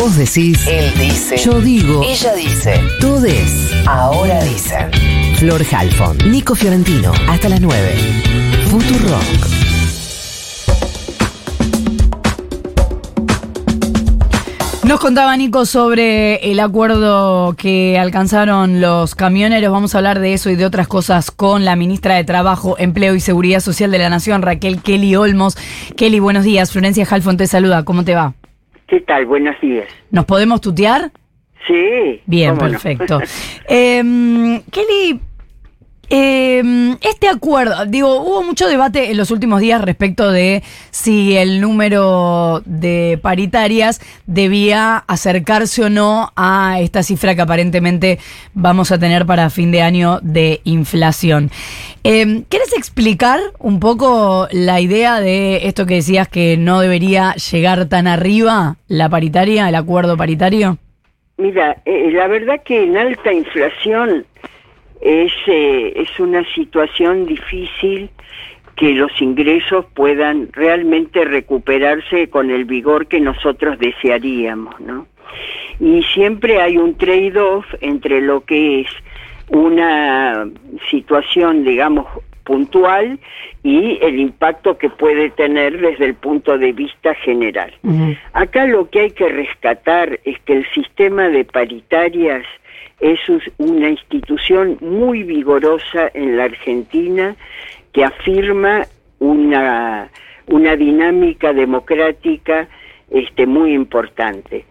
Vos decís, Él dice. yo digo, Ella dice. todes. Ahora dicen. Flor Halfon, Nico Fiorentino, hasta las 9. Futurock. Nos contaba Nico sobre el acuerdo que alcanzaron los camioneros. Vamos a hablar de eso y de otras cosas con la ministra de Trabajo, Empleo y Seguridad Social de la Nación, Raquel Kelly Olmos. Kelly, buenos días. Florencia Halfon te saluda. ¿Cómo te va? ¿Qué tal? Buenos días. ¿Nos podemos tutear? Sí. Bien, no. perfecto. Em, Kelly, em, este acuerdo, digo, hubo mucho debate en los últimos días respecto de si el número de paritarias debía acercarse o no a esta cifra que aparentemente vamos a tener para fin de año de inflación. Em, ¿Quieres explicar un poco la idea de esto que decías que no debería llegar tan arriba la paritaria, el acuerdo paritario? Mira, eh, la verdad que en alta inflación es, eh, es una situación difícil que los ingresos puedan realmente recuperarse con el vigor que nosotros desearíamos, ¿no? Y siempre hay un trade-off entre lo que es una situación, digamos, puntual y el impacto que puede tener desde el punto de vista general. Acá lo que hay que rescatar es que el sistema de paritarias es una institución muy vigorosa en la Argentina que afirma una, una dinámica democrática este, muy importante.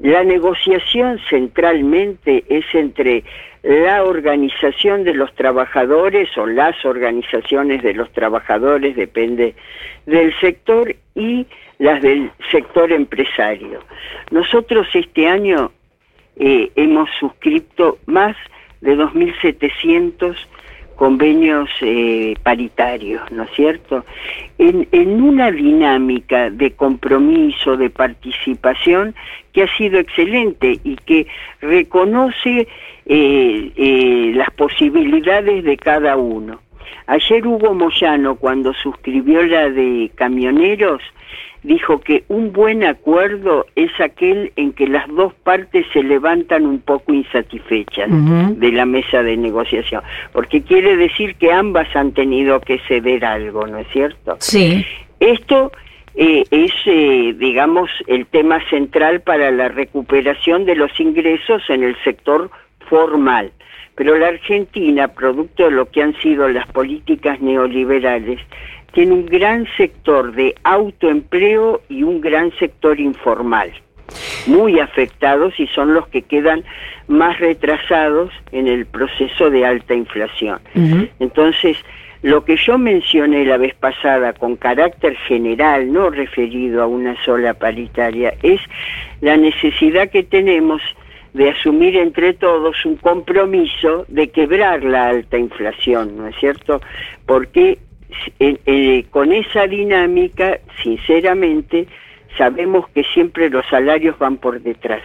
La negociación centralmente es entre la organización de los trabajadores o las organizaciones de los trabajadores, depende del sector, y las del sector empresario. Nosotros este año eh, hemos suscrito más de 2.700 convenios eh, paritarios, ¿no es cierto? En, una dinámica de compromiso, de participación, que ha sido excelente y que reconoce eh, las posibilidades de cada uno. Ayer Hugo Moyano, cuando suscribió la de camioneros, dijo que un buen acuerdo es aquel en que las dos partes se levantan un poco insatisfechas de la mesa de negociación, porque quiere decir que ambas han tenido que ceder algo, ¿no es cierto? Sí. Esto eh, es, eh, digamos, el tema central para la recuperación de los ingresos en el sector formal. Pero la Argentina, producto de lo que han sido las políticas neoliberales, tiene un gran sector de autoempleo y un gran sector informal, muy afectados y son los que quedan más retrasados en el proceso de alta inflación. Entonces, lo que yo mencioné la vez pasada con carácter general, no referido a una sola paritaria, es la necesidad que tenemos de asumir entre todos un compromiso de quebrar la alta inflación, ¿no es cierto? Porque eh, eh, con esa dinámica, sinceramente, sabemos que siempre los salarios van por detrás.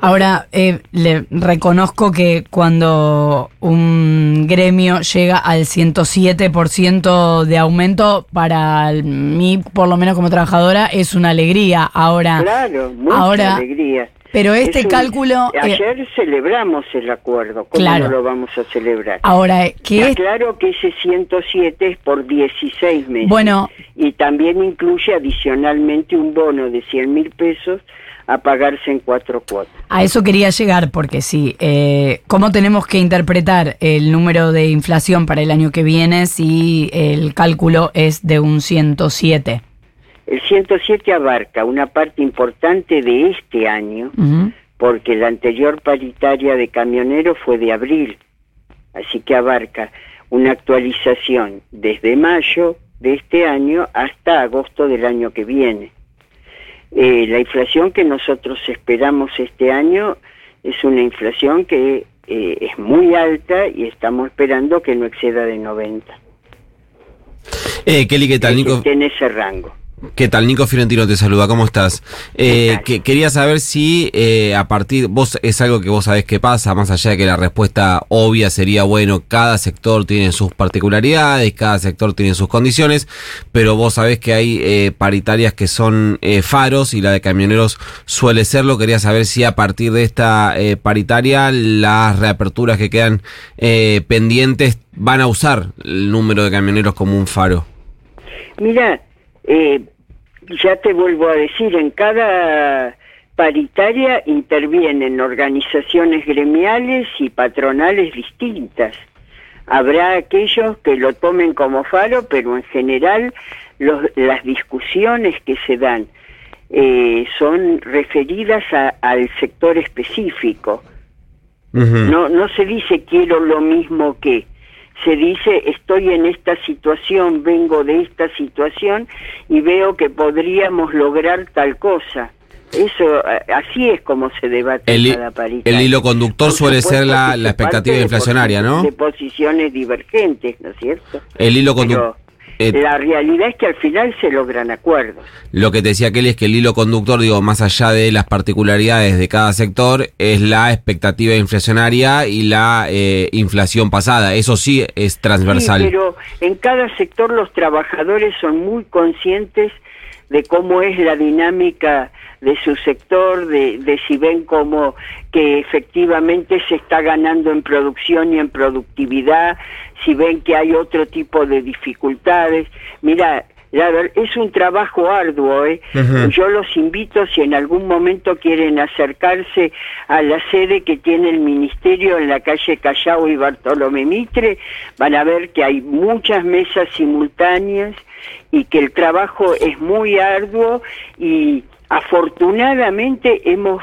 Ahora, eh, le reconozco que cuando un gremio llega al 107% de aumento, para mí, por lo menos como trabajadora, es una alegría. Ahora, Claro, mucha ahora, alegría. Pero este Es un- cálculo... eh, Ayer celebramos el acuerdo, ¿cómo Claro. no lo vamos a celebrar? ahora, eh, Está es- claro que ese 107 es por 16 meses. Bueno. Y también incluye adicionalmente un bono de 100 mil pesos a pagarse en cuatro cuotas. A eso quería llegar, porque sí, eh, ¿cómo tenemos que interpretar el número de inflación para el año que viene si el cálculo es de un 107? El 107 abarca una parte importante de este año, porque la anterior paritaria de camioneros fue de abril, así que abarca una actualización desde mayo de este año hasta agosto del año que viene. Eh, la inflación que nosotros esperamos este año es una inflación que eh, es muy alta y estamos esperando que no exceda de 90. Eh, Kelly, ¿qué tal? que Nico, esté en ese rango. ¿Qué tal? Nico Fiorentino te saluda, ¿cómo estás? Eh, que, quería saber si eh, a partir, vos es algo que vos sabés que pasa, más allá de que la respuesta obvia sería, bueno, cada sector tiene sus particularidades, cada sector tiene sus condiciones, pero vos sabés que hay eh, paritarias que son faros y la de camioneros suele serlo. Quería saber si a partir de esta paritaria las reaperturas que quedan pendientes van a usar el número de camioneros como un faro. Mira, eh, ya te vuelvo a decir, en cada paritaria intervienen organizaciones gremiales y patronales distintas. Habrá aquellos que lo tomen como faro, pero en general los- las discusiones que se dan eh, son referidas a- al sector específico. No, no se dice quiero lo mismo que. Se dice estoy en esta situación, vengo de esta situación y veo que podríamos lograr tal cosa. Eso, así es como se debate El cada paritaria. el hilo conductor Por suele supuesto ser la- la expectativa de inflacionaria, ¿no? De posiciones divergentes, ¿no es cierto? El hilo conductor. Eh, la realidad es que al final se logran acuerdos. Lo que te decía Kelly es que el hilo conductor, digo, más allá de las particularidades de cada sector, es la expectativa inflacionaria y la eh, inflación pasada. Eso sí es transversal. Sí, pero en cada sector los trabajadores son muy conscientes de cómo es la dinámica de su sector, de, de si ven como que efectivamente se está ganando en producción y en productividad, si ven que hay otro tipo de dificultades. Mira, la ver- es un trabajo arduo, ¿eh? Yo los invito, si en algún momento quieren acercarse a la sede que tiene el Ministerio en la calle Callao y Bartolomé Mitre, van a ver que hay muchas mesas simultáneas y que el trabajo es muy arduo y afortunadamente hemos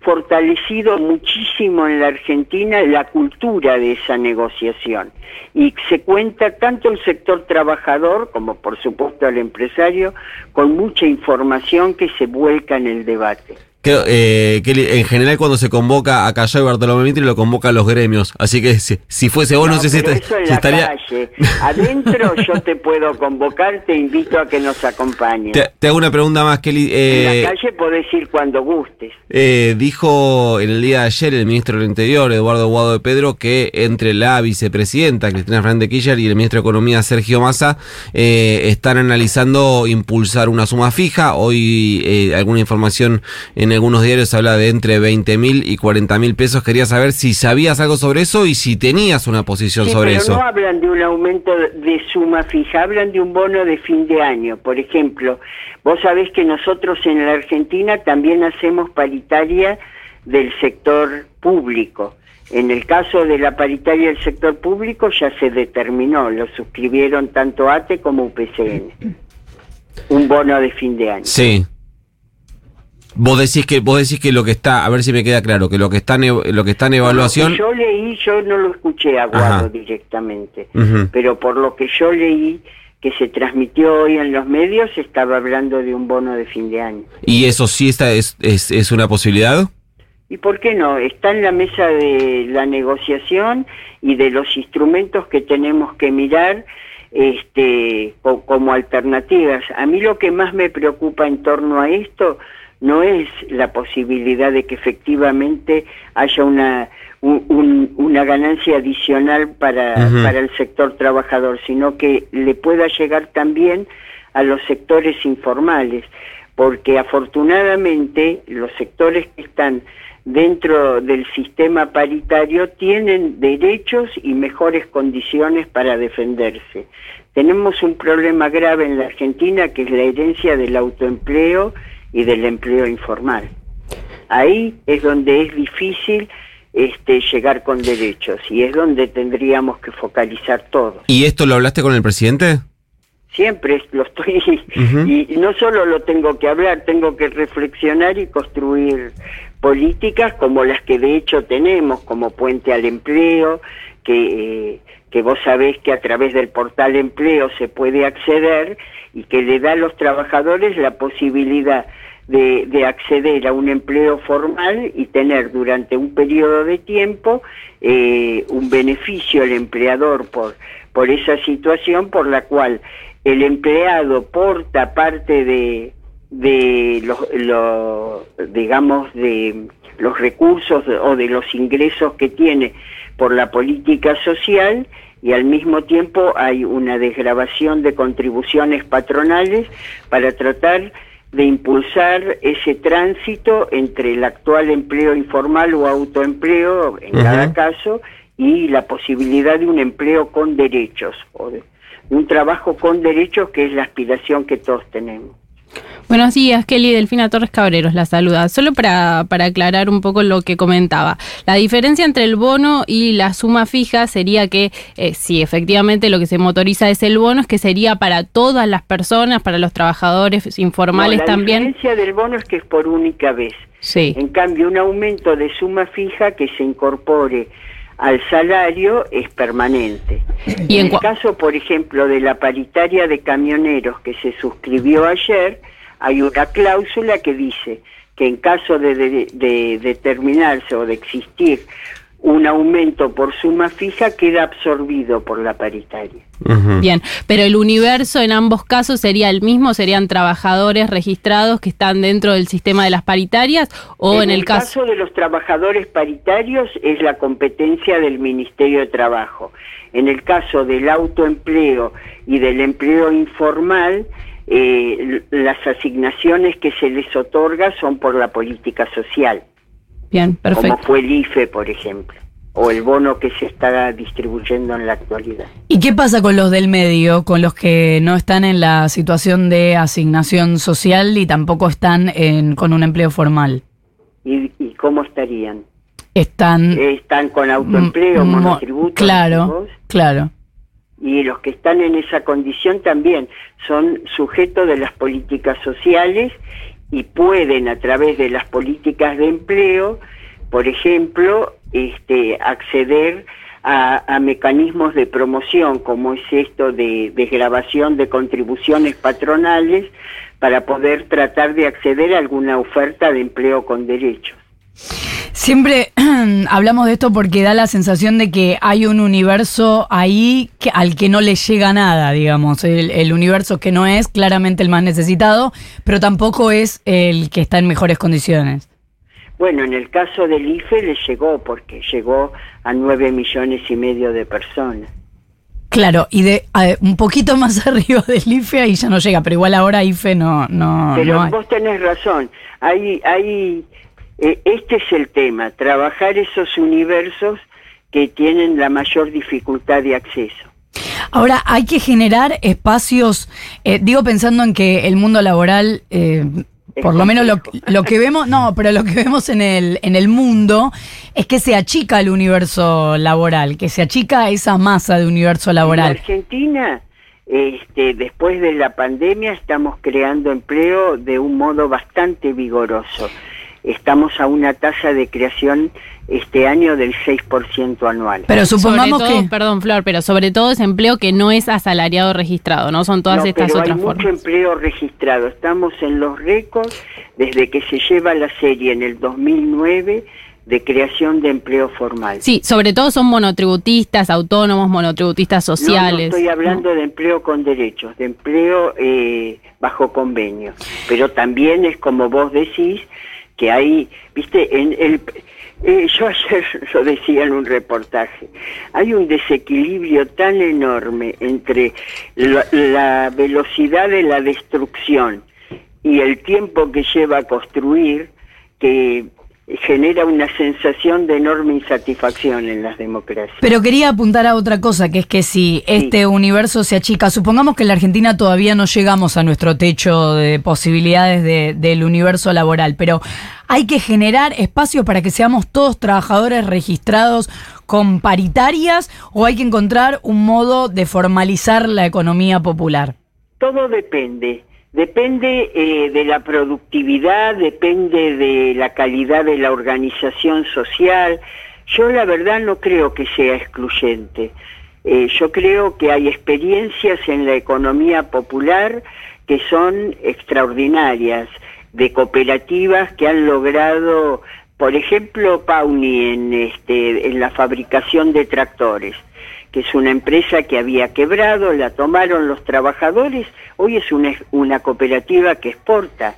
fortalecido muchísimo en la Argentina la cultura de esa negociación y se cuenta tanto el sector trabajador como por supuesto el empresario con mucha información que se vuelca en el debate. Que, eh, Kelly, en general cuando se convoca a Callao y Bartolomé Mitre lo convoca a los gremios. Así que si, si fuese vos, no, sé si, te- eso en si la estaría... calle. Adentro yo te puedo convocar, te invito a que nos acompañes. Te, te hago una pregunta más, Kelly. en Eh, la calle podés ir cuando gustes. Eh, dijo en el día de ayer el ministro del Interior, Eduardo Guado de Pedro, que entre la vicepresidenta Cristina Fernández Kirchner y el ministro de Economía Sergio Massa eh, están analizando impulsar una suma fija. Hoy eh, alguna información en algunos diarios habla de entre 20 mil y 40 mil pesos. Quería saber si sabías algo sobre eso y si tenías una posición Sí, sobre pero eso. no hablan de un aumento de suma fija, hablan de un bono de fin de año. Por ejemplo, vos sabés que nosotros en la Argentina también hacemos paritaria del sector público. En el caso de la paritaria del sector público ya se determinó, lo suscribieron tanto ATE como UPCN. Un bono de fin de año. Sí. Vos decís que vos decís que lo que está, a ver si me queda claro, que lo que está en, lo que está en evaluación Yo leí, yo no lo escuché a. Guado directamente, pero por lo que yo leí que se transmitió hoy en los medios, estaba hablando de un bono de fin de año. y eso sí está es, es, es una posibilidad. ¿Y por qué no? Está en la mesa de la negociación y de los instrumentos que tenemos que mirar este, co- como alternativas. A mí lo que más me preocupa en torno a esto no es la posibilidad de que efectivamente haya una, un- un- una ganancia adicional para, para el sector trabajador, sino que le pueda llegar también a los sectores informales, porque afortunadamente los sectores que están dentro del sistema paritario tienen derechos y mejores condiciones para defenderse. Tenemos un problema grave en la Argentina que es la herencia del autoempleo y del empleo informal. Ahí es donde es difícil este, llegar con derechos y es donde tendríamos que focalizar todo. ¿Y esto lo hablaste con el presidente? Siempre lo estoy y no solo lo tengo que hablar, tengo que reflexionar y construir políticas como las que de hecho tenemos, como Puente al Empleo, que, eh, que vos sabés que a través del portal empleo se puede acceder y que le da a los trabajadores la posibilidad de, de acceder a un empleo formal y tener durante un periodo de tiempo eh, un beneficio al empleador por, por esa situación por la cual el empleado porta parte de, de los, lo- digamos, de los recursos o de los ingresos que tiene por la política social y al mismo tiempo hay una desgrabación de contribuciones patronales para tratar de impulsar ese tránsito entre el actual empleo informal o autoempleo, en cada caso, y la posibilidad de un empleo con derechos, o de un trabajo con derechos que es la aspiración que todos tenemos. Buenos días, Kelly Delfina Torres Cabreros, la saluda. Solo para, para aclarar un poco lo que comentaba. La diferencia entre el bono y la suma fija sería que, eh, si efectivamente lo que se motoriza es el bono, es que sería para todas las personas, para los trabajadores informales No, la también. diferencia del bono es que es por única vez. Sí. En cambio, un aumento de suma fija que se incorpore al salario es permanente. Y en en el caso, por ejemplo, de la paritaria de camioneros que se suscribió ayer, hay una cláusula que dice que en caso de, de- de determinarse o de existir un aumento por suma fija, queda absorbido por la paritaria. Bien, pero el universo en ambos casos sería el mismo, serían trabajadores registrados que están dentro del sistema de las paritarias o en, el caso... de los trabajadores paritarios es la competencia del Ministerio de Trabajo. En el caso del autoempleo y del empleo informal, eh, las asignaciones que se les otorga son por la política social, Bien, como perfecto. fue el IFE, por ejemplo, o el bono que se está distribuyendo en la actualidad. ¿Y qué pasa con los del medio, con los que no están en la situación de asignación social y tampoco están en, con un empleo formal? ¿Y, y cómo estarían? Están... ¿Están con autoempleo, mo- monotributo? Claro, claro. Y los que están en esa condición también son sujetos de las políticas sociales y pueden a través de las políticas de empleo, por ejemplo, este, acceder a, mecanismos de promoción como es esto de desgrabación de contribuciones patronales para poder tratar de acceder a alguna oferta de empleo con derechos. Siempre hablamos de esto porque da la sensación de que hay un universo ahí que, al que no le llega nada, digamos. El, el universo que no es claramente el más necesitado, pero tampoco es el que está en mejores condiciones. Bueno, en el caso del IFE le llegó porque llegó a nueve millones y medio de personas. Claro, y de a- un poquito más arriba del IFE ahí ya no llega, pero igual ahora IFE no, no, Pero no vos tenés razón. Hay, hay, eh, este es el tema, trabajar esos universos que tienen la mayor dificultad de acceso. Ahora, hay que generar espacios, eh, digo pensando en que el mundo laboral, eh, por lo menos lo, lo que vemos, no, pero lo que vemos en el, en el mundo es que se achica el universo laboral, que se achica esa masa de universo En laboral. Argentina, este, después de la pandemia, estamos creando empleo de un modo bastante vigoroso. Estamos a una tasa de creación este año del 6% anual. Pero supongamos todo, que... Perdón, Flor, pero sobre todo ese empleo que no es asalariado registrado, ¿no? Son todas No, estas pero otras hay formas. mucho empleo registrado. Estamos en los récords desde que se lleva la serie en el 2009 de creación de empleo formal. Sí, sobre todo son monotributistas, autónomos, monotributistas No, no, sociales. estoy hablando de empleo con derechos, de empleo eh, bajo convenio. Pero también es como vos decís que hay, viste, en el eh, yo ayer lo decía en un reportaje, hay un desequilibrio tan enorme entre la, la velocidad de la destrucción y el tiempo que lleva a construir que genera una sensación de enorme insatisfacción en las democracias. Pero quería apuntar a otra cosa, que es que si este universo se achica, supongamos que en la Argentina todavía no llegamos a nuestro techo de posibilidades de- del universo laboral, pero hay que generar espacios para que seamos todos trabajadores registrados con paritarias o hay que encontrar un modo de formalizar la economía popular. Todo depende. Depende eh, de la productividad, depende de la calidad de la organización social. Yo la verdad no creo que sea excluyente. Eh, yo creo que hay experiencias en la economía popular que son extraordinarias, de cooperativas que han logrado, por ejemplo, Pauni en, este, en la fabricación de tractores que es una empresa que había quebrado, la tomaron los trabajadores, hoy es una, una cooperativa que exporta.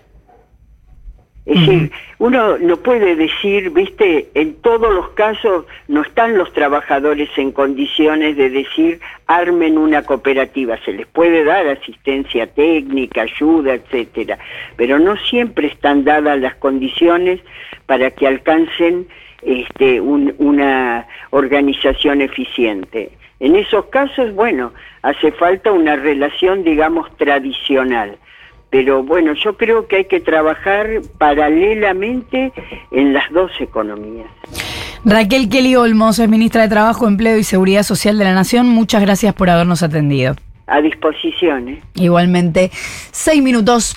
Es decir, uno no puede decir, viste, en todos los casos no están los trabajadores en condiciones de decir armen una cooperativa, se les puede dar asistencia técnica, ayuda, etcétera, pero no siempre están dadas las condiciones para que alcancen este, un- una organización eficiente. En esos casos, bueno, hace falta una relación, digamos, tradicional. Pero bueno, yo creo que hay que trabajar paralelamente en las dos economías. Raquel Kelly Olmos es ministra de Trabajo, Empleo y Seguridad Social de la Nación. Muchas gracias por habernos atendido. A disposición. ¿eh? Igualmente, seis minutos.